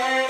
Yeah.